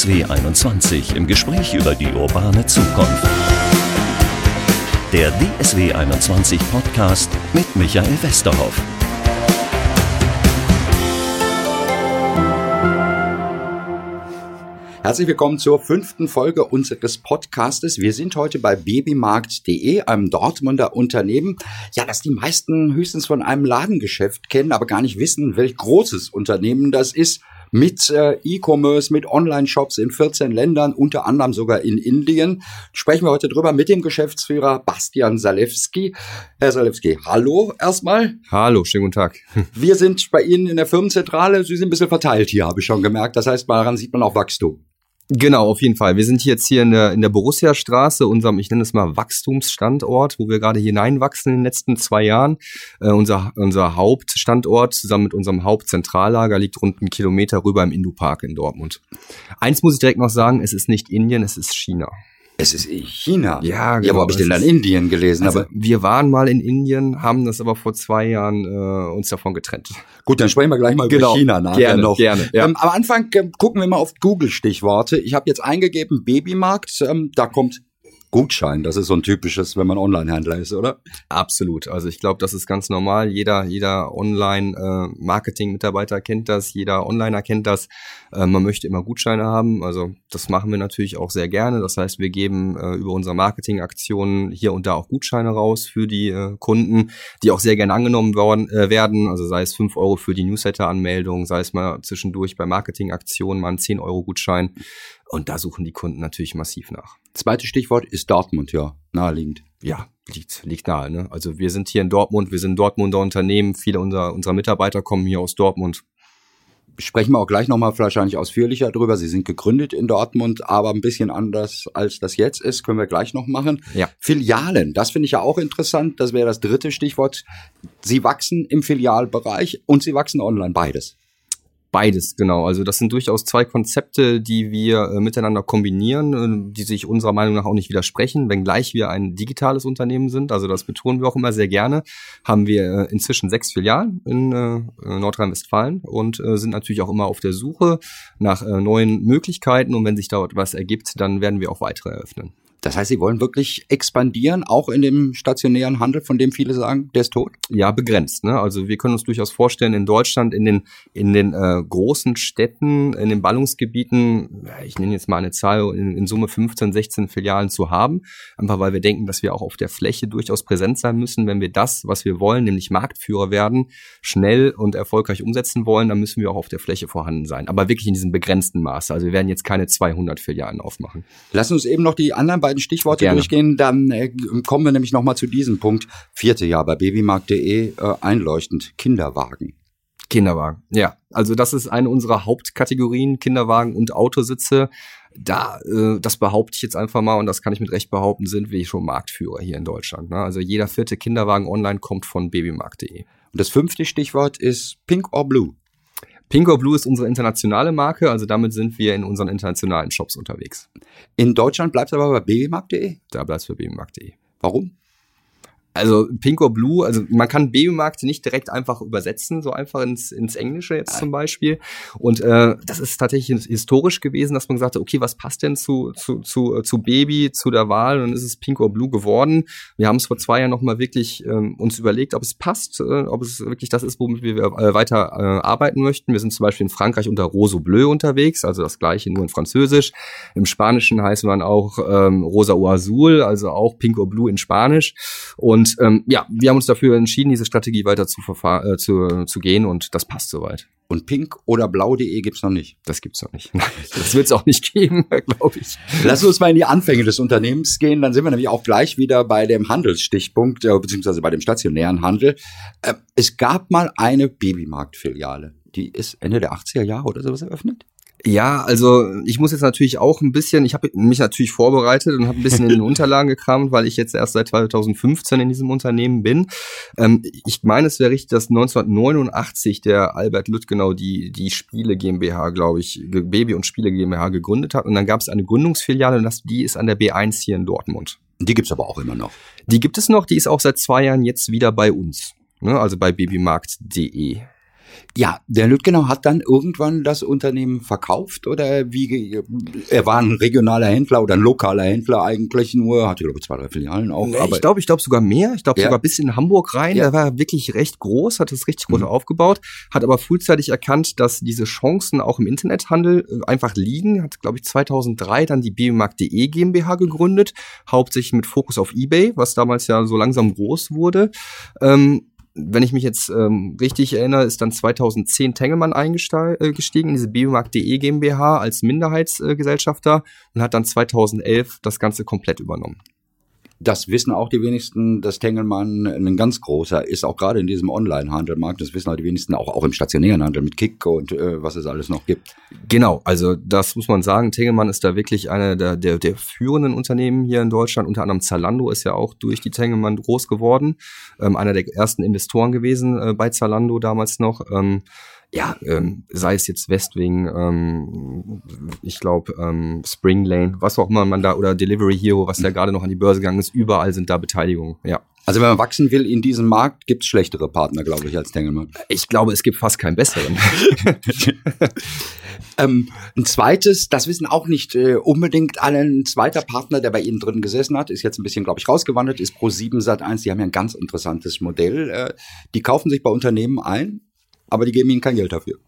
DSW 21 im Gespräch über die urbane Zukunft. Der DSW 21 Podcast mit Michael Westerhoff. Herzlich willkommen zur fünften Folge unseres Podcastes. Wir sind heute bei babymarkt.de, einem Dortmunder Unternehmen, ja, das die meisten höchstens von einem Ladengeschäft kennen, aber gar nicht wissen, welch großes Unternehmen das ist mit äh, E-Commerce, mit Online-Shops in 14 Ländern, unter anderem sogar in Indien. Sprechen wir heute drüber mit dem Geschäftsführer Bastian Salewski. Herr Salewski, hallo erstmal. Hallo, schönen guten Tag. Wir sind bei Ihnen in der Firmenzentrale. Sie sind ein bisschen verteilt hier, habe ich schon gemerkt. Das heißt, daran sieht man auch Wachstum. Genau, auf jeden Fall. Wir sind jetzt hier in der, in der Borussia-Straße, unserem, ich nenne es mal Wachstumsstandort, wo wir gerade hineinwachsen in den letzten zwei Jahren. Äh, unser, unser Hauptstandort zusammen mit unserem Hauptzentrallager liegt rund einen Kilometer rüber im Indu-Park in Dortmund. Eins muss ich direkt noch sagen, es ist nicht Indien, es ist China. Es ist China. Ja, genau. Ja, wo habe ich denn dann Indien gelesen? Also, aber wir waren mal in Indien, haben das aber vor zwei Jahren äh, uns davon getrennt. Gut, dann sprechen wir gleich mal genau. über China nachher gerne, noch. Gerne, ja. ähm, am Anfang äh, gucken wir mal auf Google-Stichworte. Ich habe jetzt eingegeben Babymarkt. Ähm, da kommt Gutschein. Das ist so ein typisches, wenn man Online-Händler ist, oder? Absolut. Also ich glaube, das ist ganz normal. Jeder, jeder Online-Marketing-Mitarbeiter kennt das, jeder Onliner kennt das. Äh, man möchte immer Gutscheine haben. Also das machen wir natürlich auch sehr gerne. Das heißt, wir geben äh, über unsere Marketingaktionen hier und da auch Gutscheine raus für die äh, Kunden, die auch sehr gerne angenommen äh, werden. Also sei es fünf Euro für die Newsletter-Anmeldung, sei es mal zwischendurch bei Marketingaktionen mal ein 10 Euro Gutschein. Und da suchen die Kunden natürlich massiv nach. Zweites Stichwort ist Dortmund, ja, naheliegend. Ja, liegt, liegt nahe. Ne? Also wir sind hier in Dortmund, wir sind Dortmunder Unternehmen, viele unserer, unserer Mitarbeiter kommen hier aus Dortmund. Sprechen wir auch gleich nochmal wahrscheinlich ausführlicher drüber. Sie sind gegründet in Dortmund, aber ein bisschen anders als das jetzt ist, können wir gleich noch machen. Ja. Filialen, das finde ich ja auch interessant. Das wäre das dritte Stichwort. Sie wachsen im Filialbereich und Sie wachsen online, beides. Beides, genau. Also das sind durchaus zwei Konzepte, die wir äh, miteinander kombinieren, äh, die sich unserer Meinung nach auch nicht widersprechen, wenngleich wir ein digitales Unternehmen sind. Also das betonen wir auch immer sehr gerne. Haben wir äh, inzwischen sechs Filialen in äh, Nordrhein-Westfalen und äh, sind natürlich auch immer auf der Suche nach äh, neuen Möglichkeiten. Und wenn sich dort was ergibt, dann werden wir auch weitere eröffnen. Das heißt, Sie wollen wirklich expandieren, auch in dem stationären Handel, von dem viele sagen, der ist tot? Ja, begrenzt. Ne? Also wir können uns durchaus vorstellen, in Deutschland, in den, in den äh, großen Städten, in den Ballungsgebieten, ich nenne jetzt mal eine Zahl, in, in Summe 15, 16 Filialen zu haben. Einfach weil wir denken, dass wir auch auf der Fläche durchaus präsent sein müssen. Wenn wir das, was wir wollen, nämlich Marktführer werden, schnell und erfolgreich umsetzen wollen, dann müssen wir auch auf der Fläche vorhanden sein. Aber wirklich in diesem begrenzten Maße. Also wir werden jetzt keine 200 Filialen aufmachen. Lass uns eben noch die anderen beiden Stichworte Gerne. durchgehen, dann äh, kommen wir nämlich nochmal zu diesem Punkt. Vierte Jahr bei babymarkt.de äh, einleuchtend Kinderwagen. Kinderwagen, ja. Also das ist eine unserer Hauptkategorien, Kinderwagen und Autositze. Da, äh, das behaupte ich jetzt einfach mal und das kann ich mit Recht behaupten, sind wir schon Marktführer hier in Deutschland. Ne? Also jeder vierte Kinderwagen online kommt von babymarkt.de. Und das fünfte Stichwort ist Pink or Blue. Pink or Blue ist unsere internationale Marke, also damit sind wir in unseren internationalen Shops unterwegs. In Deutschland bleibt es aber bei babymarkt.de. Da bleibt es für babymarkt.de. Warum? Also Pink or Blue, also man kann Babymarkt nicht direkt einfach übersetzen, so einfach ins, ins Englische jetzt zum Beispiel. Und äh, das ist tatsächlich historisch gewesen, dass man gesagt hat, okay, was passt denn zu, zu, zu, äh, zu Baby, zu der Wahl? Und dann ist es Pink or Blue geworden. Wir haben es vor zwei Jahren nochmal wirklich ähm, uns überlegt, ob es passt, äh, ob es wirklich das ist, womit wir äh, weiter äh, arbeiten möchten. Wir sind zum Beispiel in Frankreich unter Rose Bleu unterwegs, also das gleiche nur in Französisch. Im Spanischen heißt man auch ähm, Rosa o Azul, also auch Pink or Blue in Spanisch. Und und ähm, ja, wir haben uns dafür entschieden, diese Strategie weiter zu, äh, zu, zu gehen und das passt soweit. Und pink oder blau.de gibt's noch nicht. Das gibt's noch nicht. Das wird's auch nicht geben, glaube ich. Lass uns mal in die Anfänge des Unternehmens gehen. Dann sind wir nämlich auch gleich wieder bei dem Handelsstichpunkt, äh, beziehungsweise bei dem stationären Handel. Äh, es gab mal eine Babymarktfiliale. Die ist Ende der 80er Jahre oder sowas eröffnet? Ja, also ich muss jetzt natürlich auch ein bisschen, ich habe mich natürlich vorbereitet und habe ein bisschen in den Unterlagen gekramt, weil ich jetzt erst seit 2015 in diesem Unternehmen bin. Ähm, ich meine, es wäre richtig, dass 1989 der Albert Lüttgenau die, die Spiele GmbH, glaube ich, Baby und Spiele GmbH gegründet hat. Und dann gab es eine Gründungsfiliale und das, die ist an der B1 hier in Dortmund. Die gibt's aber auch immer noch. Die gibt es noch, die ist auch seit zwei Jahren jetzt wieder bei uns. Ne? Also bei babymarkt.de. Ja, der Lüttgenau hat dann irgendwann das Unternehmen verkauft oder wie, er war ein regionaler Händler oder ein lokaler Händler eigentlich nur, hatte glaube ich zwei, drei Filialen auch. Nee, aber ich glaube, ich glaube sogar mehr. Ich glaube Ja. sogar bis in Hamburg rein. Ja. Der war wirklich recht groß, hat es richtig gut Mhm. aufgebaut, hat aber frühzeitig erkannt, dass diese Chancen auch im Internethandel äh, einfach liegen. Hat, glaube ich, 2003 dann die biomarkt.de GmbH gegründet, hauptsächlich mit Fokus auf eBay, was damals ja so langsam groß wurde. Ähm, wenn ich mich jetzt ähm, richtig erinnere, ist dann 2010 Tengelmann eingestiegen in diese biomarkt.de GmbH als Minderheitsgesellschafter und hat dann 2011 das Ganze komplett übernommen. Das wissen auch die wenigsten, dass Tengelmann ein ganz großer ist, auch gerade in diesem Online-Handelmarkt. Das wissen halt die wenigsten auch, auch im stationären Handel mit Kick und äh, was es alles noch gibt. Genau, also das muss man sagen. Tengelmann ist da wirklich einer der, der, der führenden Unternehmen hier in Deutschland. Unter anderem Zalando ist ja auch durch die Tengelmann groß geworden. Ähm, einer der ersten Investoren gewesen äh, bei Zalando damals noch. Ähm, ja, ähm, sei es jetzt Westwing, ähm, ich glaube ähm, Spring Lane, was auch immer man da, oder Delivery Hero, was ja gerade noch an die Börse gegangen ist, überall sind da Beteiligungen, ja. Also wenn man wachsen will in diesem Markt, gibt's schlechtere Partner, glaube ich, als Tengelmann. Ich glaube, es gibt fast keinen besseren. Ähm, ein zweites, das wissen auch nicht äh, unbedingt alle, ein zweiter Partner, der bei Ihnen drin gesessen hat, ist jetzt ein bisschen, glaube ich, rausgewandert, ist Pro7 Sat1. Die haben ja ein ganz interessantes Modell. Äh, die kaufen sich bei Unternehmen ein, aber die geben ihnen kein Geld dafür.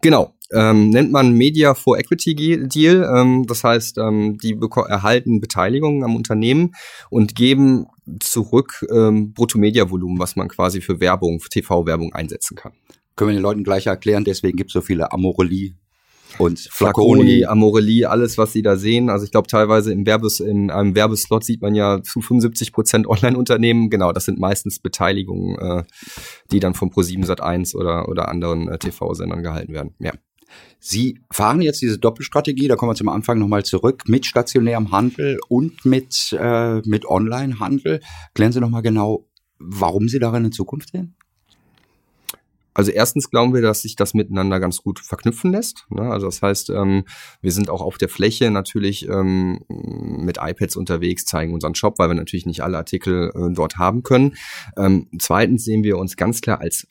Genau, ähm, nennt man Media for Equity Deal. Ähm, das heißt, ähm, die erhalten Beteiligungen am Unternehmen und geben zurück ähm, Bruttomedia-Volumen, was man quasi für Werbung, für TV-Werbung einsetzen kann. Können wir den Leuten gleich erklären, deswegen gibt's so viele Amorelie und Flaconi. Amorelie, alles, was sie da sehen. Also ich glaube, teilweise im Werbes, in einem Werbeslot sieht man ja zu 75 Prozent Online-Unternehmen. Genau, das sind meistens Beteiligungen, äh, die dann von Pro7 Sat1 oder, oder anderen äh, TV-Sendern gehalten werden. Ja. Sie fahren jetzt diese Doppelstrategie, da kommen wir zum Anfang nochmal zurück, mit stationärem Handel und mit, äh, mit Online-Handel. Klären Sie nochmal genau, warum Sie darin in Zukunft sehen? Also erstens glauben wir, dass sich das miteinander ganz gut verknüpfen lässt. Ne? Also das heißt, ähm, wir sind auch auf der Fläche natürlich ähm, mit iPads unterwegs, zeigen unseren Shop, weil wir natürlich nicht alle Artikel äh, dort haben können. Ähm, zweitens sehen wir uns ganz klar als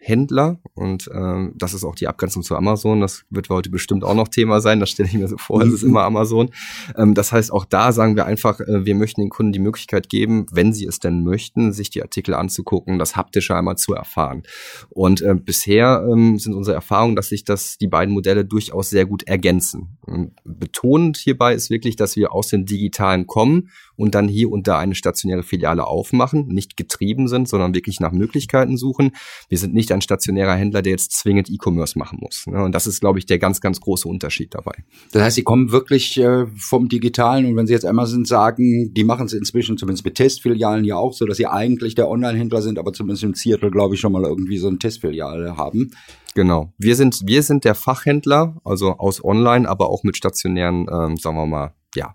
Fachhändler und ähm, das ist auch die Abgrenzung zu Amazon. Das wird heute bestimmt auch noch Thema sein. Das stelle ich mir so vor, es ist immer Amazon. Ähm, das heißt, auch da sagen wir einfach, äh, wir möchten den Kunden die Möglichkeit geben, wenn sie es denn möchten, sich die Artikel anzugucken, das haptische einmal zu erfahren. Und äh, bisher ähm, sind unsere Erfahrungen, dass sich das die beiden Modelle durchaus sehr gut ergänzen. Und betonend hierbei ist wirklich, dass wir aus dem Digitalen kommen und dann hier und da eine stationäre Filiale aufmachen, nicht getrieben sind, sondern wirklich nach Möglichkeiten suchen. Wir sind nicht ein stationärer Händler, der jetzt zwingend E-Commerce machen muss. ne? Und das ist, glaube ich, der ganz, ganz große Unterschied dabei. Das heißt, Sie kommen wirklich äh, vom Digitalen und wenn Sie jetzt Amazon sagen, die machen es inzwischen zumindest mit Testfilialen ja auch so, dass Sie eigentlich der Online-Händler sind, aber zumindest im Seattle, glaube ich, schon mal irgendwie so eine Testfiliale haben. Genau. Wir sind, wir sind der Fachhändler, also aus Online, aber auch mit stationären, ähm, sagen wir mal, ja,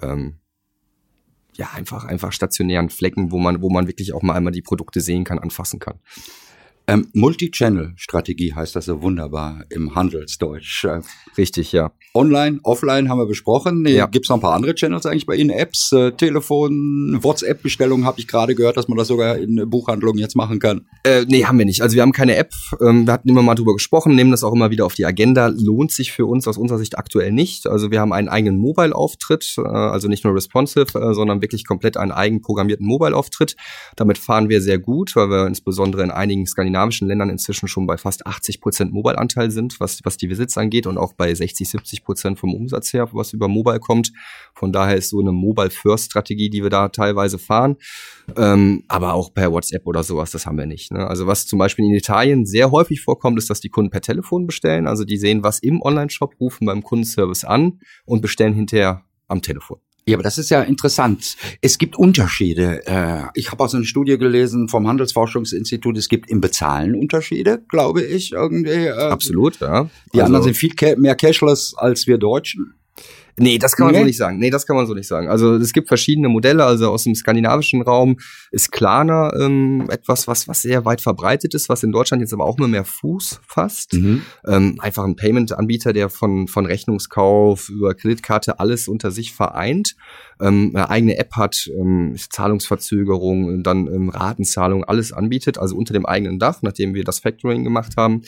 ähm, ja, einfach, einfach stationären Flecken, wo man, wo man wirklich auch mal einmal die Produkte sehen kann, anfassen kann. Ähm, Multi-Channel-Strategie heißt das so wunderbar im Handelsdeutsch. Äh, Richtig, ja. Online, offline haben wir besprochen. Ja. Gibt es noch ein paar andere Channels eigentlich bei Ihnen? Apps, äh, Telefon, WhatsApp-Bestellungen habe ich gerade gehört, dass man das sogar in Buchhandlungen jetzt machen kann. Äh, nee, haben wir nicht. Also wir haben keine App. Ähm, wir hatten immer mal drüber gesprochen, nehmen das auch immer wieder auf die Agenda. Lohnt sich für uns aus unserer Sicht aktuell nicht. Also wir haben einen eigenen Mobile-Auftritt, äh, also nicht nur responsive, äh, sondern wirklich komplett einen eigen programmierten Mobile-Auftritt. Damit fahren wir sehr gut, weil wir insbesondere in einigen skandinavischen Ländern inzwischen schon bei fast 80 Prozent Mobile-Anteil sind, was, was die Visits angeht und auch bei 60, 70 Prozent vom Umsatz her, was über Mobile kommt. Von daher ist so eine Mobile-First-Strategie, die wir da teilweise fahren. Ähm, aber auch per WhatsApp oder sowas, das haben wir nicht. Ne? Also was zum Beispiel in Italien sehr häufig vorkommt, ist, dass die Kunden per Telefon bestellen. Also die sehen was im Online-Shop, rufen beim Kundenservice an und bestellen hinterher am Telefon. Ja, aber das ist ja interessant. Es gibt Unterschiede. Äh, ich habe auch so eine Studie gelesen vom Handelsforschungsinstitut. Es gibt im Bezahlen Unterschiede, glaube ich, irgendwie. Äh, Absolut, ja. Die Also- anderen sind viel mehr cashless als wir Deutschen. Nee, das kann man Nee? so nicht sagen. Nee, das kann man so nicht sagen. Also es gibt verschiedene Modelle, also aus dem skandinavischen Raum ist Klarna ähm, etwas, was, was sehr weit verbreitet ist, was in Deutschland jetzt aber auch immer mehr Fuß fasst. Mhm. Ähm, einfach ein Payment-Anbieter, der von, von Rechnungskauf über Kreditkarte alles unter sich vereint, ähm, eine eigene App hat, ähm, Zahlungsverzögerung, dann ähm, Ratenzahlung, alles anbietet, also unter dem eigenen Dach, nachdem wir das Factoring gemacht haben.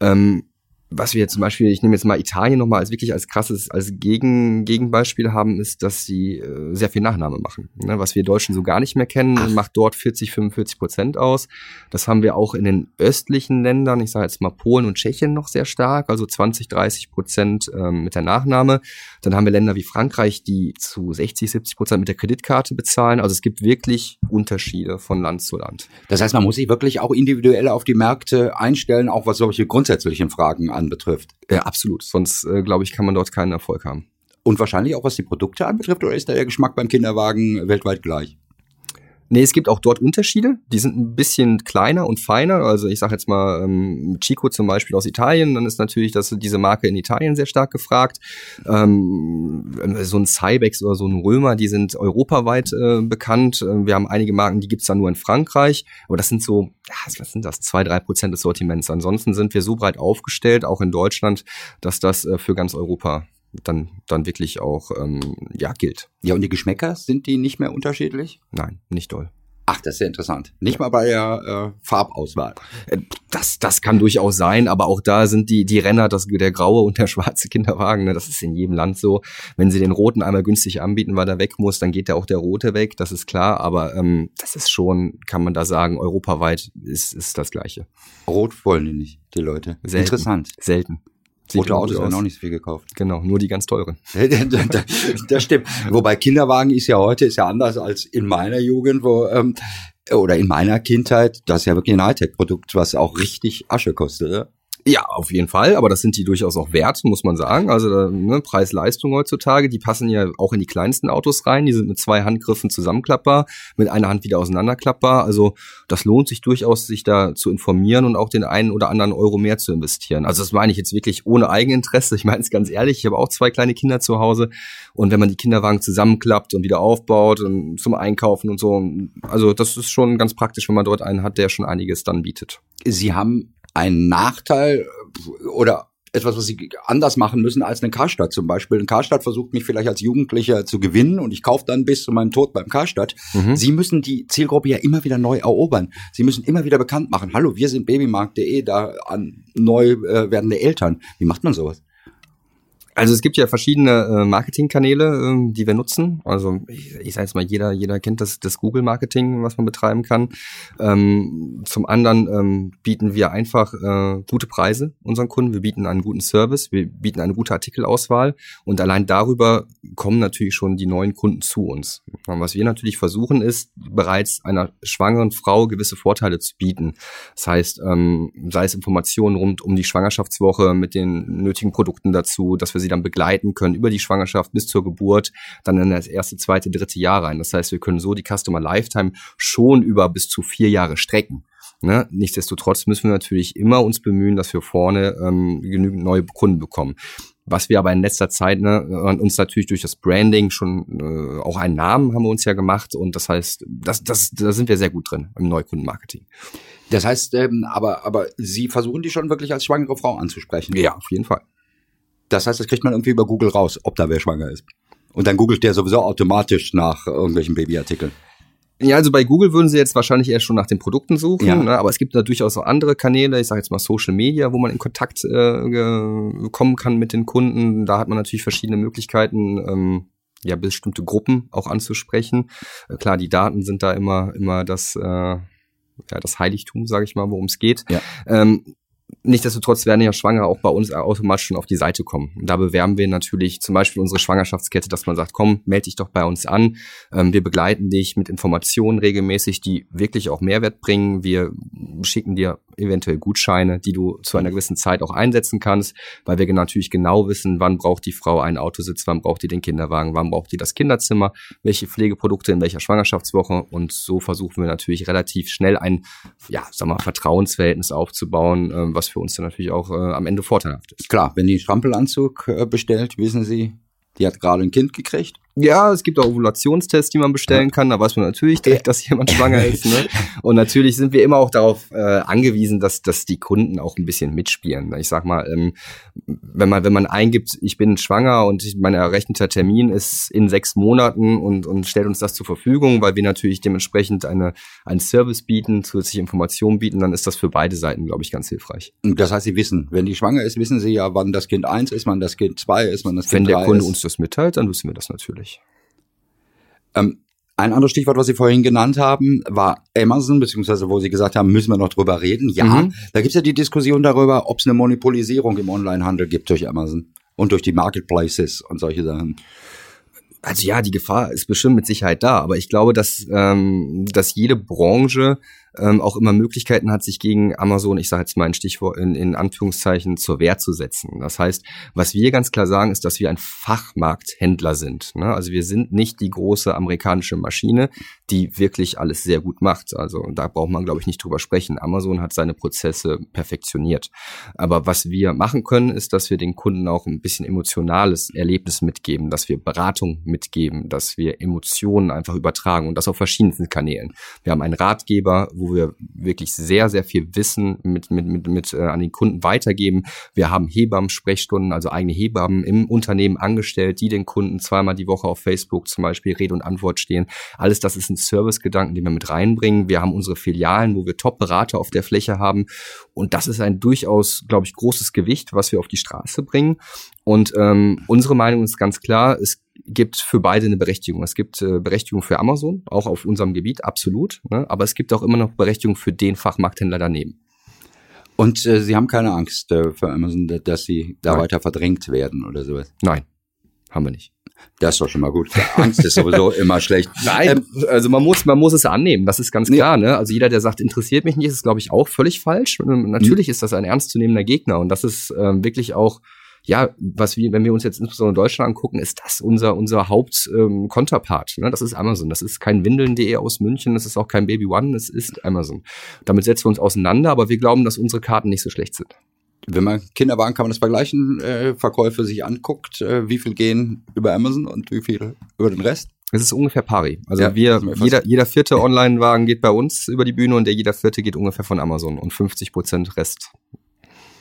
Ähm, was wir jetzt zum Beispiel, ich nehme jetzt mal Italien nochmal als wirklich als krasses, als Gegen, Gegenbeispiel haben, ist, dass sie äh, sehr viel Nachname machen. Ne, was wir Deutschen so gar nicht mehr kennen, Ach. macht dort 40, 45 Prozent aus. Das haben wir auch in den östlichen Ländern, ich sage jetzt mal Polen und Tschechien noch sehr stark, also 20, 30 Prozent ähm, mit der Nachname. Dann haben wir Länder wie Frankreich, die zu 60, 70 Prozent mit der Kreditkarte bezahlen. Also es gibt wirklich Unterschiede von Land zu Land. Das heißt, man muss sich wirklich auch individuell auf die Märkte einstellen, auch was solche grundsätzlichen Fragen anbetrifft. Ja, absolut. Sonst, äh, glaube ich, kann man dort keinen Erfolg haben. Und wahrscheinlich auch was die Produkte anbetrifft, oder ist da der Geschmack beim Kinderwagen weltweit gleich? Nee, es gibt auch dort Unterschiede. Die sind ein bisschen kleiner und feiner. Also ich sage jetzt mal ähm, Chico zum Beispiel aus Italien. Dann ist natürlich das, diese Marke in Italien sehr stark gefragt. Ähm, so ein Cybex oder so ein Römer, die sind europaweit äh, bekannt. Äh, Wir haben einige Marken, die gibt's dann nur in Frankreich. Aber das sind so, was sind das? Zwei, drei Prozent des Sortiments. Ansonsten sind wir so breit aufgestellt, auch in Deutschland, dass das äh, für ganz Europa dann, dann wirklich auch ähm, ja, gilt. Ja, und die Geschmäcker, sind die nicht mehr unterschiedlich? Nein, nicht doll. Ach, das ist ja interessant. Nicht mal bei der äh, Farbauswahl. Äh, Das, das kann durchaus sein, aber auch da sind die, die Renner, das, der graue und der schwarze Kinderwagen, ne, das ist in jedem Land so. Wenn sie den roten einmal günstig anbieten, weil er weg muss, dann geht ja auch der rote weg, das ist klar, aber ähm, das ist schon, kann man da sagen, europaweit ist, ist das Gleiche. Rot wollen die nicht, die Leute. Selten. Interessant. Selten. Rote Autos werden auch nicht so viel gekauft. Genau, nur die ganz teuren. das stimmt. Wobei Kinderwagen ist ja heute ist ja anders als in meiner Jugend, wo ähm, oder in meiner Kindheit, das ist ja wirklich ein Hightech-Produkt, was auch richtig Asche kostet. Ja, auf jeden Fall, aber das sind die durchaus auch wert, muss man sagen. Also ne, Preis-Leistung heutzutage, die passen ja auch in die kleinsten Autos rein. Die sind mit zwei Handgriffen zusammenklappbar, mit einer Hand wieder auseinanderklappbar. Also das lohnt sich durchaus, sich da zu informieren und auch den einen oder anderen Euro mehr zu investieren. Also das meine ich jetzt wirklich ohne Eigeninteresse. Ich meine es ganz ehrlich, ich habe auch zwei kleine Kinder zu Hause und wenn man die Kinderwagen zusammenklappt und wieder aufbaut und zum Einkaufen und so, also das ist schon ganz praktisch, wenn man dort einen hat, der schon einiges dann bietet. Sie haben einen Nachteil äh, oder etwas, was sie anders machen müssen als eine Karstadt zum Beispiel. Eine Karstadt versucht mich vielleicht als Jugendlicher zu gewinnen und ich kaufe dann bis zu meinem Tod beim Karstadt. Mhm. Sie müssen die Zielgruppe ja immer wieder neu erobern. Sie müssen immer wieder bekannt machen. Hallo, wir sind babymarkt.de, da an neu äh, werdende Eltern. Wie macht man sowas? Also es gibt ja verschiedene äh, Marketingkanäle, ähm, die wir nutzen. Also ich, ich sage jetzt mal, jeder, jeder kennt das, das Google-Marketing, was man betreiben kann. Ähm, zum anderen ähm, bieten wir einfach äh, gute Preise unseren Kunden. Wir bieten einen guten Service, wir bieten eine gute Artikelauswahl und allein darüber kommen natürlich schon die neuen Kunden zu uns. Und was wir natürlich versuchen ist, bereits einer schwangeren Frau gewisse Vorteile zu bieten. Das heißt, ähm, sei es Informationen rund um die Schwangerschaftswoche mit den nötigen Produkten dazu, dass wir sie dann begleiten können über die Schwangerschaft bis zur Geburt, dann in das erste, zweite, dritte Jahr rein. Das heißt, wir können so die Customer Lifetime schon über bis zu vier Jahre strecken. Ne? Nichtsdestotrotz müssen wir natürlich immer uns bemühen, dass wir vorne ähm, genügend neue Kunden bekommen. Was wir aber in letzter Zeit ne, uns natürlich durch das Branding schon äh, auch einen Namen haben wir uns ja gemacht und das heißt, das, das, da sind wir sehr gut drin im Neukundenmarketing. Das heißt, ähm, aber, aber Sie versuchen die schon wirklich als schwangere Frau anzusprechen. Ja, auf jeden Fall. Das heißt, das kriegt man irgendwie über Google raus, ob da wer schwanger ist. Und dann googelt der sowieso automatisch nach irgendwelchen Babyartikeln. Ja, also bei Google würden sie jetzt wahrscheinlich eher schon nach den Produkten suchen, Ja. ne? aber es gibt da durchaus auch andere Kanäle, ich sage jetzt mal Social Media, wo man in Kontakt äh, kommen kann mit den Kunden. Da hat man natürlich verschiedene Möglichkeiten, ähm, ja, bestimmte Gruppen auch anzusprechen. Äh, klar, die Daten sind da immer, immer das, äh, ja, das Heiligtum, sage ich mal, worum es geht. Ja. Ähm, Nichtsdestotrotz werden ja Schwangere auch bei uns automatisch schon auf die Seite kommen. Und da bewerben wir natürlich zum Beispiel unsere Schwangerschaftskette, dass man sagt, komm, melde dich doch bei uns an. Ähm, wir begleiten dich mit Informationen regelmäßig, die wirklich auch Mehrwert bringen. Wir schicken dir eventuell Gutscheine, die du zu einer gewissen Zeit auch einsetzen kannst, weil wir natürlich genau wissen, wann braucht die Frau einen Autositz, wann braucht die den Kinderwagen, wann braucht die das Kinderzimmer, welche Pflegeprodukte in welcher Schwangerschaftswoche. Und so versuchen wir natürlich relativ schnell ein, ja, sag mal, Vertrauensverhältnis aufzubauen, ähm, was für uns dann natürlich auch äh, am Ende vorteilhaft ist. Klar, wenn die einen Strampelanzug äh, bestellt, wissen Sie, Die hat gerade ein Kind gekriegt. Ja, es gibt auch Ovulationstests, die man bestellen kann. Da weiß man natürlich direkt, dass jemand schwanger ist. Ne? Und natürlich sind wir immer auch darauf äh, angewiesen, dass, dass die Kunden auch ein bisschen mitspielen. Ich sag mal, ähm, wenn man wenn man eingibt, ich bin schwanger und mein errechnter Termin ist in sechs Monaten und, und stellt uns das zur Verfügung, weil wir natürlich dementsprechend eine einen Service bieten, zusätzliche Informationen bieten, dann ist das für beide Seiten, glaube ich, ganz hilfreich. Das heißt, Sie wissen, wenn die schwanger ist, wissen Sie ja, wann das Kind eins ist, wann das Kind zwei ist, wann das Wenn Kind der drei Kunde ist. uns das mitteilt, dann wissen wir das natürlich. Ähm, ein anderes Stichwort, was Sie vorhin genannt haben, war Amazon, beziehungsweise wo Sie gesagt haben, müssen wir noch drüber reden. Ja, Mhm. da gibt es ja die Diskussion darüber, ob es eine Monopolisierung im Onlinehandel gibt durch Amazon und durch die Marketplaces und solche Sachen. Also ja, die Gefahr ist bestimmt mit Sicherheit da, aber ich glaube, dass, ähm, dass jede Branche ähm, auch immer Möglichkeiten hat, sich gegen Amazon, ich sage jetzt mal ein Stichwort in, in Anführungszeichen, zur Wehr zu setzen. Das heißt, was wir ganz klar sagen, ist, dass wir ein Fachmarkthändler sind. Ne? Also wir sind nicht die große amerikanische Maschine, die wirklich alles sehr gut macht. Also da braucht man, glaube ich, nicht drüber sprechen. Amazon hat seine Prozesse perfektioniert. Aber was wir machen können, ist, dass wir den Kunden auch ein bisschen emotionales Erlebnis mitgeben, dass wir Beratung mitgeben, dass wir Emotionen einfach übertragen und das auf verschiedensten Kanälen. Wir haben einen Ratgeber, wo wir wirklich sehr, sehr viel Wissen mit, mit, mit, mit äh, an den Kunden weitergeben. Wir haben Hebammen-Sprechstunden, also eigene Hebammen im Unternehmen angestellt, die den Kunden zweimal die Woche auf Facebook zum Beispiel Rede und Antwort stehen. Alles das ist ein Servicegedanken, den wir mit reinbringen. Wir haben unsere Filialen, wo wir Top-Berater auf der Fläche haben. Und das ist ein durchaus, glaube ich, großes Gewicht, was wir auf die Straße bringen. Und ähm, unsere Meinung ist ganz klar, es gibt für beide eine Berechtigung. Es gibt äh, Berechtigung für Amazon, auch auf unserem Gebiet, absolut. Ne? Aber es gibt auch immer noch Berechtigung für den Fachmarkthändler daneben. Und äh, Sie haben keine Angst äh, für Amazon, da- dass Sie da Nein. weiter verdrängt werden oder sowas. Nein, haben wir nicht. Das ist doch schon mal gut. Angst ist sowieso immer schlecht. Nein, also man muss, man muss es annehmen, das ist ganz klar. Ne? Also jeder, der sagt, interessiert mich nicht, ist, glaube ich, auch völlig falsch. Ähm, Natürlich ist das ein ernstzunehmender Gegner und das ist ähm, wirklich auch, ja, was wir, wenn wir uns jetzt insbesondere in Deutschland angucken, ist das unser, unser Haupt-Konterpart. Ähm, ne? Das ist Amazon. Das ist kein Windeln.de aus München, das ist auch kein Baby One, es ist Amazon. Damit setzen wir uns auseinander, aber wir glauben, dass unsere Karten nicht so schlecht sind. Wenn man Kinderwagen kann man das vergleichen, äh, Verkäufe sich anguckt, äh, wie viel gehen über Amazon und wie viel über den Rest? Es ist ungefähr pari. Also Ja, wir, fast- jeder, jeder vierte Online-Wagen geht bei uns über die Bühne und der jeder vierte geht ungefähr von Amazon und 50 Prozent Rest.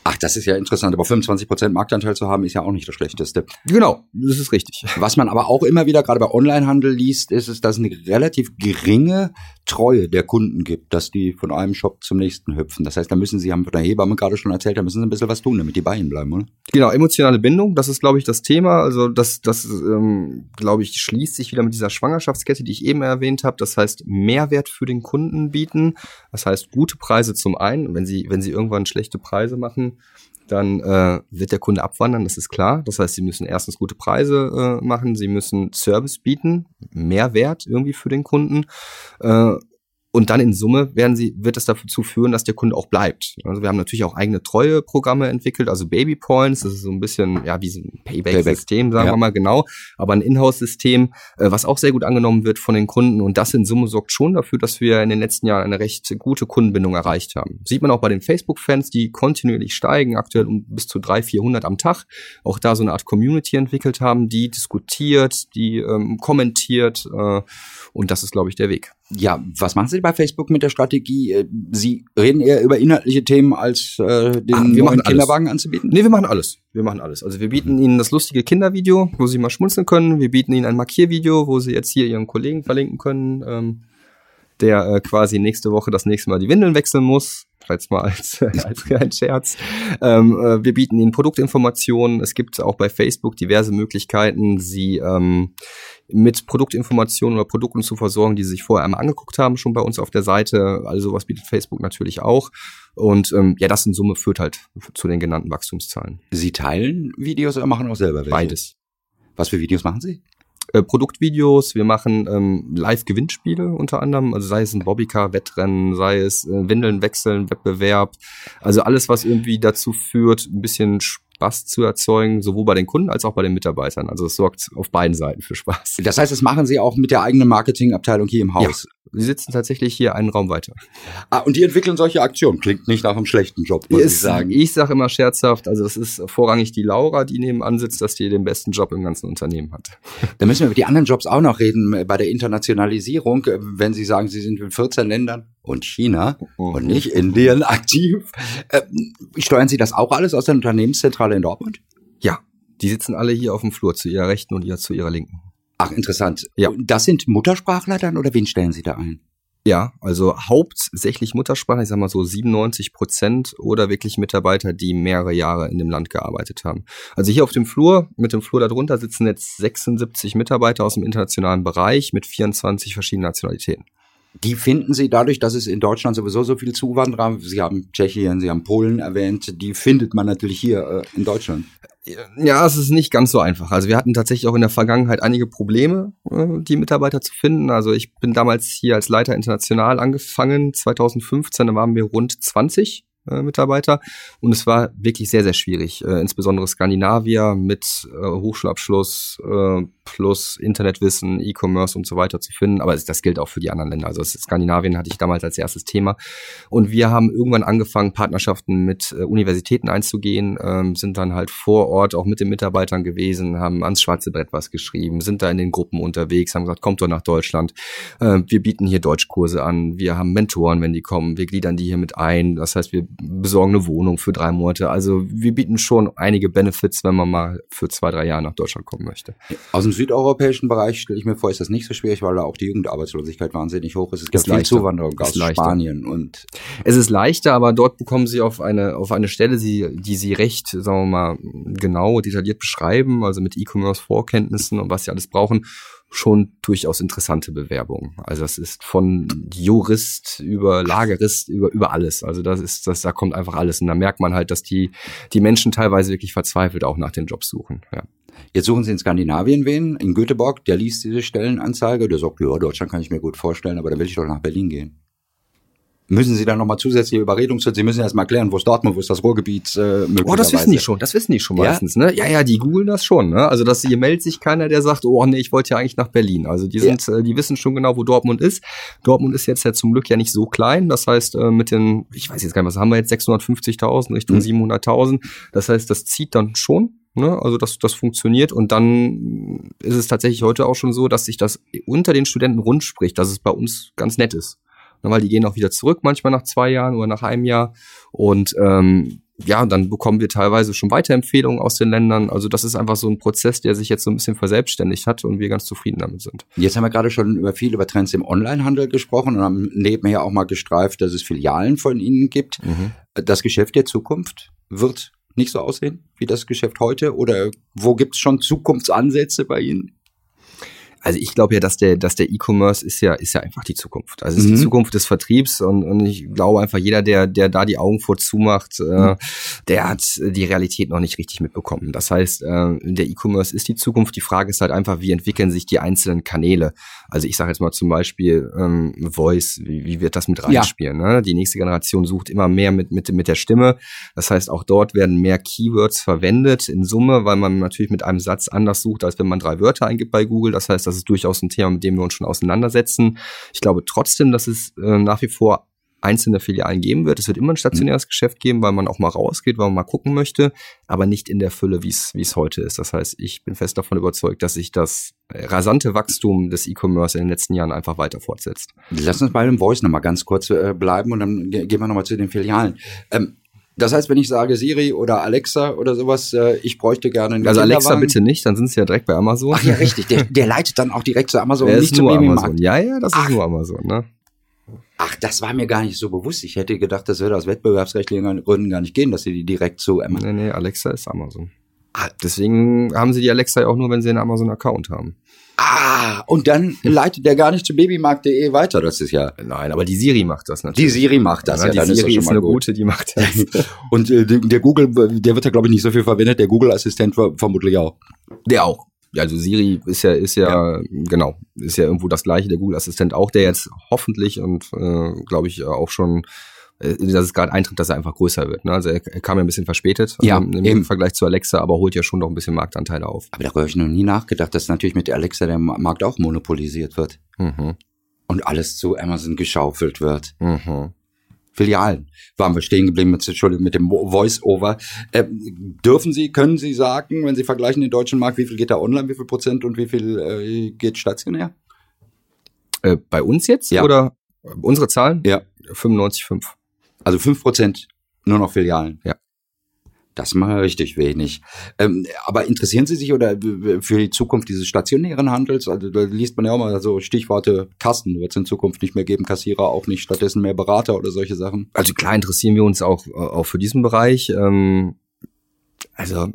Ach, das ist ja interessant, aber 25% Marktanteil zu haben, ist ja auch nicht das Schlechteste. Genau, das ist richtig. Was man aber auch immer wieder gerade bei Onlinehandel liest, ist es, dass es eine relativ geringe Treue der Kunden gibt, dass die von einem Shop zum nächsten hüpfen. Das heißt, da müssen sie, haben von der Hebamme gerade schon erzählt, da müssen sie ein bisschen was tun, damit die bei ihnen bleiben, oder? Genau, emotionale Bindung, das ist, glaube ich, das Thema. Also das, das ähm, glaube ich, schließt sich wieder mit dieser Schwangerschaftskette, die ich eben erwähnt habe. Das heißt, Mehrwert für den Kunden bieten. Das heißt, gute Preise zum einen. Wenn Sie, wenn Sie irgendwann schlechte Preise machen, dann äh, wird der Kunde abwandern, das ist klar. Das heißt, Sie müssen erstens gute Preise äh, machen, Sie müssen Service bieten, Mehrwert irgendwie für den Kunden. Äh, und dann in Summe werden sie, wird es dazu führen, dass der Kunde auch bleibt. Also wir haben natürlich auch eigene Treueprogramme entwickelt, also Baby Points, das ist so ein bisschen, ja, wie so ein Payback-System, sagen ja. wir mal genau, aber ein Inhouse-System, äh, was auch sehr gut angenommen wird von den Kunden. Und das in Summe sorgt schon dafür, dass wir in den letzten Jahren eine recht gute Kundenbindung erreicht haben. Sieht man auch bei den Facebook-Fans, die kontinuierlich steigen, aktuell um bis zu 300, 400 am Tag. Auch da so eine Art Community entwickelt haben, die diskutiert, die ähm, kommentiert. Äh, und das ist, glaube ich, der Weg. Ja, was machen Sie bei Facebook mit der Strategie? Äh, Sie reden eher über inhaltliche Themen, als äh, den Ah, wir machen. Kinderwagen anzubieten? Nee, wir machen alles. Wir machen alles. Also wir bieten Ihnen das lustige Kindervideo, wo Sie mal schmunzeln können. Wir bieten Ihnen ein Markiervideo, wo Sie jetzt hier Ihren Kollegen verlinken können, ähm, der äh, quasi nächste Woche das nächste Mal die Windeln wechseln muss. Jetzt mal als, als ein Scherz. Ähm, äh, wir bieten Ihnen Produktinformationen. Es gibt auch bei Facebook diverse Möglichkeiten, Sie ähm, mit Produktinformationen oder Produkten zu versorgen, die Sie sich vorher einmal angeguckt haben, schon bei uns auf der Seite. Also sowas bietet Facebook natürlich auch. Und ähm, ja, das in Summe führt halt zu den genannten Wachstumszahlen. Sie teilen Videos oder machen auch selber welche? Beides. Was für Videos machen Sie? Äh, Produktvideos, wir machen ähm, Live-Gewinnspiele unter anderem, also sei es ein Bobbycar-Wettrennen, sei es äh, Windeln wechseln, Wettbewerb, also alles, was irgendwie dazu führt, ein bisschen Spaß zu erzeugen, sowohl bei den Kunden als auch bei den Mitarbeitern. Also es sorgt auf beiden Seiten für Spaß. Das heißt, das machen Sie auch mit der eigenen Marketingabteilung hier im Haus. sie sitzen tatsächlich hier einen Raum weiter. Ah, und die entwickeln solche Aktionen. Klingt nicht nach einem schlechten Job, muss ist, ich sagen. Ich sage immer scherzhaft, also das ist vorrangig die Laura, die nebenan sitzt, dass die den besten Job im ganzen Unternehmen hat. Da müssen wir über die anderen Jobs auch noch reden bei der Internationalisierung. Wenn Sie sagen, Sie sind in 14 Ländern und China Mhm. und nicht Indien aktiv, äh, steuern Sie das auch alles aus der Unternehmenszentrale in Dortmund? Ja, die sitzen alle hier auf dem Flur zu ihrer Rechten und ihr zu ihrer Linken. Ach, interessant. Ja. Das sind Muttersprachler dann oder wen stellen Sie da ein? Ja, also hauptsächlich Muttersprache, ich sag mal so 97 Prozent oder wirklich Mitarbeiter, die mehrere Jahre in dem Land gearbeitet haben. Also hier auf dem Flur, mit dem Flur darunter sitzen jetzt 76 Mitarbeiter aus dem internationalen Bereich mit 24 verschiedenen Nationalitäten. Die finden Sie dadurch, dass es in Deutschland sowieso so viel Zuwanderer, Sie haben Tschechien, Sie haben Polen erwähnt, die findet man natürlich hier äh, in Deutschland. Ja, es ist nicht ganz so einfach. Also wir hatten tatsächlich auch in der Vergangenheit einige Probleme, äh, die Mitarbeiter zu finden. Also ich bin damals hier als Leiter international angefangen. 2015 da waren wir rund 20 äh, Mitarbeiter und es war wirklich sehr, sehr schwierig. Äh, insbesondere Skandinavier mit äh, Hochschulabschluss plus Internetwissen, E-Commerce und so weiter zu finden. Aber das, gilt auch für die anderen Länder. Also Skandinavien hatte ich damals als erstes Thema. Und wir haben irgendwann angefangen, Partnerschaften mit Universitäten einzugehen, ähm, sind dann halt vor Ort auch mit den Mitarbeitern gewesen, haben ans schwarze Brett was geschrieben, sind da in den Gruppen unterwegs, haben gesagt, kommt doch nach Deutschland. Wir bieten hier Deutschkurse an, wir haben Mentoren, wenn die kommen, wir gliedern die hier mit ein. Das heißt, wir besorgen eine Wohnung für drei Monate. Also wir bieten schon einige Benefits, wenn man mal für zwei, drei Jahre nach Deutschland kommen möchte. Aus dem südeuropäischen Bereich stelle ich mir vor, ist das nicht so schwierig, weil da auch die Jugendarbeitslosigkeit wahnsinnig hoch ist. Es gibt Ist viel leichter. Zuwanderung aus. Spanien und Es ist leichter, aber dort bekommen sie auf eine, auf eine Stelle, die, die sie recht, sagen wir mal, genau, detailliert beschreiben, also mit E-Commerce-Vorkenntnissen und was sie alles brauchen, schon durchaus interessante Bewerbungen. Also das ist von Jurist über Lagerist über, über alles. Also das ist, das, da kommt einfach alles. Und da merkt man halt, dass die, die Menschen teilweise wirklich verzweifelt auch nach den Jobs suchen. Ja. Jetzt suchen Sie in Skandinavien wen, in Göteborg, der liest diese Stellenanzeige, der sagt, ja, Deutschland kann ich mir gut vorstellen, aber da will ich doch nach Berlin gehen. Müssen Sie dann nochmal zusätzliche Überredungsschritte, Sie müssen erst mal klären, wo ist Dortmund, wo ist das Ruhrgebiet äh, Oh, das wissen die schon, das wissen die schon Ja? meistens, ne? Ja, ja, die googeln das schon, ne? Also das hier meldet sich keiner, der sagt, oh nee, ich wollte ja eigentlich nach Berlin. Also die sind, äh, die wissen schon genau, wo Dortmund ist. Dortmund ist jetzt ja zum Glück ja nicht so klein. Das heißt, äh, mit den, ich weiß jetzt gar nicht, was haben wir jetzt, 650.000 Richtung Mhm. 700.000. Das heißt, das zieht dann schon. Ne? Also das, das funktioniert und dann ist es tatsächlich heute auch schon so, dass sich das unter den Studenten rund spricht, dass es bei uns ganz nett ist. Ne, Weil die gehen auch wieder zurück, manchmal nach zwei Jahren oder nach einem Jahr. Und ähm, ja, dann bekommen wir teilweise schon Weiterempfehlungen aus den Ländern. Also das ist einfach so ein Prozess, der sich jetzt so ein bisschen verselbstständigt hat und wir ganz zufrieden damit sind. Jetzt haben wir gerade schon über viel über Trends im Onlinehandel gesprochen und haben nebenher auch mal gestreift, dass es Filialen von Ihnen gibt. Das Geschäft der Zukunft wird nicht so aussehen wie das Geschäft heute oder wo gibt es schon Zukunftsansätze bei Ihnen? Also ich glaube ja, dass der, dass der E-Commerce ist ja, ist ja einfach die Zukunft. Also es ist Mhm. die Zukunft des Vertriebs und, und ich glaube einfach, jeder, der, der da die Augen vor zumacht, äh, der hat die Realität noch nicht richtig mitbekommen. Das heißt, äh, der E-Commerce ist die Zukunft. Die Frage ist halt einfach, wie entwickeln sich die einzelnen Kanäle? Also ich sage jetzt mal zum Beispiel ähm, Voice, wie, wie wird das mit Ja. reinspielen? Ne? Die nächste Generation sucht immer mehr mit, mit, mit der Stimme. Das heißt, auch dort werden mehr Keywords verwendet in Summe, weil man natürlich mit einem Satz anders sucht, als wenn man drei Wörter eingibt bei Google. Das heißt, das ist durchaus ein Thema, mit dem wir uns schon auseinandersetzen. Ich glaube trotzdem, dass es äh, nach wie vor einzelne Filialen geben wird. Es wird immer ein stationäres Geschäft geben, weil man auch mal rausgeht, weil man mal gucken möchte, aber nicht in der Fülle, wie es heute ist. Das heißt, ich bin fest davon überzeugt, dass sich das rasante Wachstum des E-Commerce in den letzten Jahren einfach weiter fortsetzt. Lass uns bei dem Voice nochmal ganz kurz äh, bleiben und dann ge- gehen wir nochmal zu den Filialen. Ähm, das heißt, wenn ich sage Siri oder Alexa oder sowas, äh, ich bräuchte gerne einen Also Alexa bitte nicht, dann sind sie ja direkt bei Amazon. Ach ja, richtig. Der, der leitet dann auch direkt zu Amazon, Der ist nur. Amazon. Ja, ja, das Ach. ist nur Amazon, ne? Ach, das war mir gar nicht so bewusst. Ich hätte gedacht, das würde aus wettbewerbsrechtlichen Gründen gar nicht gehen, dass sie die direkt zu Am- Nee, nee, Alexa ist Amazon. Ah. Deswegen haben sie die Alexa ja auch nur, wenn sie einen Amazon-Account haben. Ah, und dann leitet der gar nicht zu babymarkt.de weiter. Das ist ja. Nein, aber die Siri macht das natürlich. Die Siri macht das. ja, Ja, die dann Siri ist, das ist, schon mal eine gut. gute, die macht das. Und äh, der Google, der wird ja, glaube ich, nicht so viel verwendet. Der Google-Assistent ver- vermutlich auch. Der auch. Also Siri ist ja, ist ja, genau, ist ja irgendwo das gleiche, der Google-Assistent auch, der jetzt hoffentlich und äh, glaube ich auch schon, dass es gerade eintritt, dass er einfach größer wird. Ne? Also er, kam ja ein bisschen verspätet Ja, ähm, im eben. Vergleich zu Alexa, aber holt ja schon noch ein bisschen Marktanteile auf. Aber darüber habe ich noch nie nachgedacht, dass natürlich mit Alexa der Ma- Markt auch monopolisiert wird. Mhm. Und alles zu Amazon geschaufelt wird. Mhm. Filialen. Waren wir stehen geblieben mit, Entschuldigung, mit dem Voice-Over. Äh, dürfen Sie, können Sie sagen, wenn Sie vergleichen den deutschen Markt, wie viel geht da online, wie viel Prozent und wie viel äh, geht stationär? Äh, bei uns jetzt? Ja. Oder unsere Zahlen? Ja. 95,5. Also 5 Prozent nur noch Filialen. Ja. Das mal richtig wenig. Ähm, aber interessieren Sie sich oder für die Zukunft dieses stationären Handels? Also da liest man ja auch mal so Stichworte Kassen. Wird es in Zukunft nicht mehr geben, Kassierer auch nicht, stattdessen mehr Berater oder solche Sachen? Also klar interessieren wir uns auch, auch für diesen Bereich. Ähm, also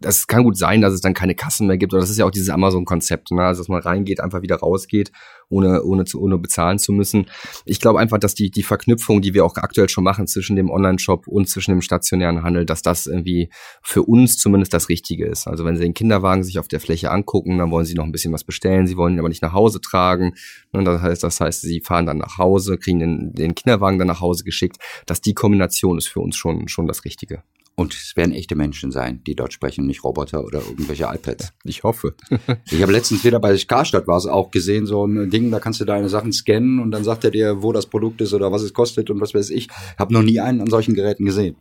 das kann gut sein, dass es dann keine Kassen mehr gibt. Oder das ist ja auch dieses Amazon-Konzept, ne? also dass man reingeht, einfach wieder rausgeht, ohne, ohne, zu, ohne bezahlen zu müssen. Ich glaube einfach, dass die, die Verknüpfung, die wir auch aktuell schon machen zwischen dem Online-Shop und zwischen dem stationären Handel, dass das irgendwie für uns zumindest das Richtige ist. Also wenn Sie den Kinderwagen sich auf der Fläche angucken, dann wollen Sie noch ein bisschen was bestellen, Sie wollen ihn aber nicht nach Hause tragen. Und das heißt, das heißt, Sie fahren dann nach Hause, kriegen den, den Kinderwagen dann nach Hause geschickt. Dass die Kombination ist für uns schon, schon das Richtige. Und es werden echte Menschen sein, die dort sprechen, nicht Roboter oder irgendwelche iPads. Ich hoffe. ich habe letztens wieder bei Karstadt war es auch gesehen, so ein Ding, da kannst du deine Sachen scannen und dann sagt er dir, wo das Produkt ist oder was es kostet und was weiß ich. Habe noch nie einen an solchen Geräten gesehen.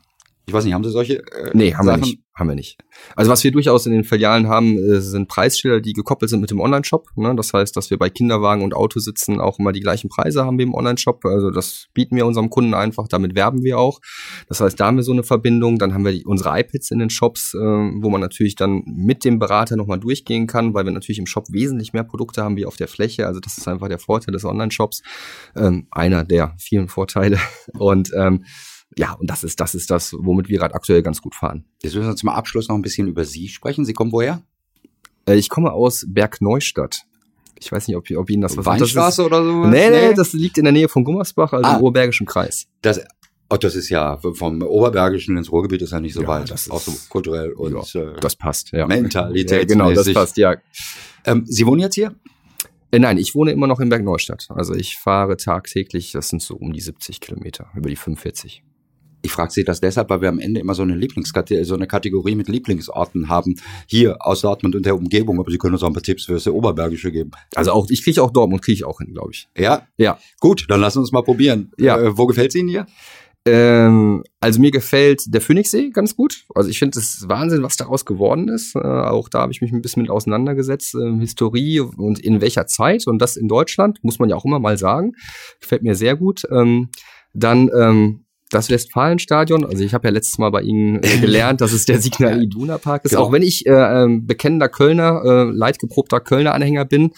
Ich weiß nicht, haben Sie solche? Äh, nee, haben Sachen? wir nicht. Haben wir nicht. Also was wir durchaus in den Filialen haben, äh, sind Preisschilder, die gekoppelt sind mit dem Online-Shop. Ne? Das heißt, dass wir bei Kinderwagen und Autositzen auch immer die gleichen Preise haben wie im Online-Shop. Also das bieten wir unserem Kunden einfach, damit werben wir auch. Das heißt, da haben wir so eine Verbindung. Dann haben wir die, unsere iPads in den Shops, äh, wo man natürlich dann mit dem Berater nochmal durchgehen kann, weil wir natürlich im Shop wesentlich mehr Produkte haben wie auf der Fläche. Also das ist einfach der Vorteil des Online-Shops. Ähm, einer der vielen Vorteile. Und ähm, ja, und das ist, das ist das, womit wir gerade aktuell ganz gut fahren. Jetzt müssen wir zum Abschluss noch ein bisschen über Sie sprechen. Sie kommen woher? Äh, ich komme aus Bergneustadt. Ich weiß nicht, ob, ob Ihnen das was Weinstraße oder so? Nee, nee, das liegt in der Nähe von Gummersbach, also ah, im Oberbergischen Kreis. Das, oh, das ist ja vom Oberbergischen ins Ruhrgebiet ist ja nicht so ja, weit. Das ist auch so kulturell und ja, äh, das passt. Ja. Mentalität. Ja, genau, das passt. Ja. Ähm, Sie wohnen jetzt hier? Äh, nein, ich wohne immer noch in Bergneustadt. Also ich fahre tagtäglich, das sind so um die 70 Kilometer, über die 45. Ich frage Sie das deshalb, weil wir am Ende immer so eine Lieblingskategorie, so eine Kategorie mit Lieblingsorten haben. Hier aus Dortmund und der Umgebung, aber Sie können uns auch ein paar Tipps für das Oberbergische geben. Also auch, ich kriege auch Dortmund, kriege ich auch hin, glaube ich. Ja? Ja. Gut, dann lassen wir uns mal probieren. Ja. Äh, wo gefällt es Ihnen hier? Ähm, also mir gefällt der Phoenixsee ganz gut. Also ich finde es Wahnsinn, was daraus geworden ist. Äh, auch da habe ich mich ein bisschen mit auseinandergesetzt. Äh, Historie und in welcher Zeit und das in Deutschland, muss man ja auch immer mal sagen. Gefällt mir sehr gut. Ähm, dann ähm, das Westfalenstadion, also ich habe ja letztes Mal bei Ihnen äh, gelernt, dass es der Signal Iduna Park ist. Genau. Auch wenn ich äh, ähm, bekennender Kölner, äh, leidgeprobter Kölner Anhänger bin,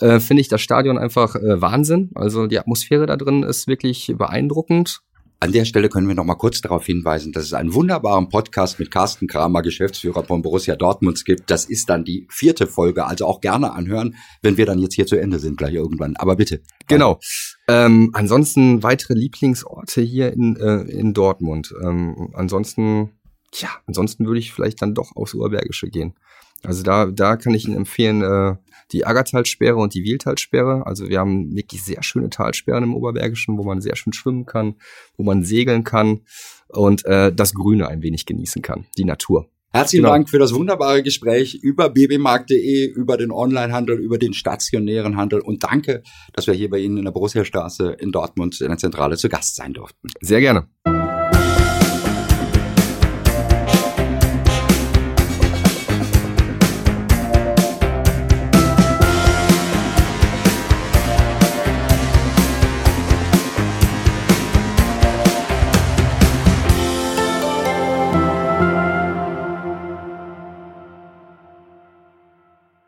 äh, finde ich das Stadion einfach äh, Wahnsinn. Also die Atmosphäre da drin ist wirklich beeindruckend. An der Stelle können wir noch mal kurz darauf hinweisen, dass es einen wunderbaren Podcast mit Carsten Kramer, Geschäftsführer von Borussia Dortmund gibt. Das ist dann die vierte Folge, also auch gerne anhören, wenn wir dann jetzt hier zu Ende sind, gleich irgendwann. Aber bitte. Genau. Ähm, ansonsten weitere Lieblingsorte hier in, äh, in Dortmund. Ähm, ansonsten, ja, ansonsten würde ich vielleicht dann doch aufs Urbergische gehen. Also da, da kann ich Ihnen empfehlen, äh, die Aggertalsperre und die Wieltalsperre. Also wir haben wirklich sehr schöne Talsperren im Oberbergischen, wo man sehr schön schwimmen kann, wo man segeln kann und äh, das Grüne ein wenig genießen kann, die Natur. Herzlichen genau. Dank für das wunderbare Gespräch über bbmarkt.de, über den Onlinehandel, über den stationären Handel und danke, dass wir hier bei Ihnen in der Borussia Straße in Dortmund in der Zentrale zu Gast sein durften. Sehr gerne.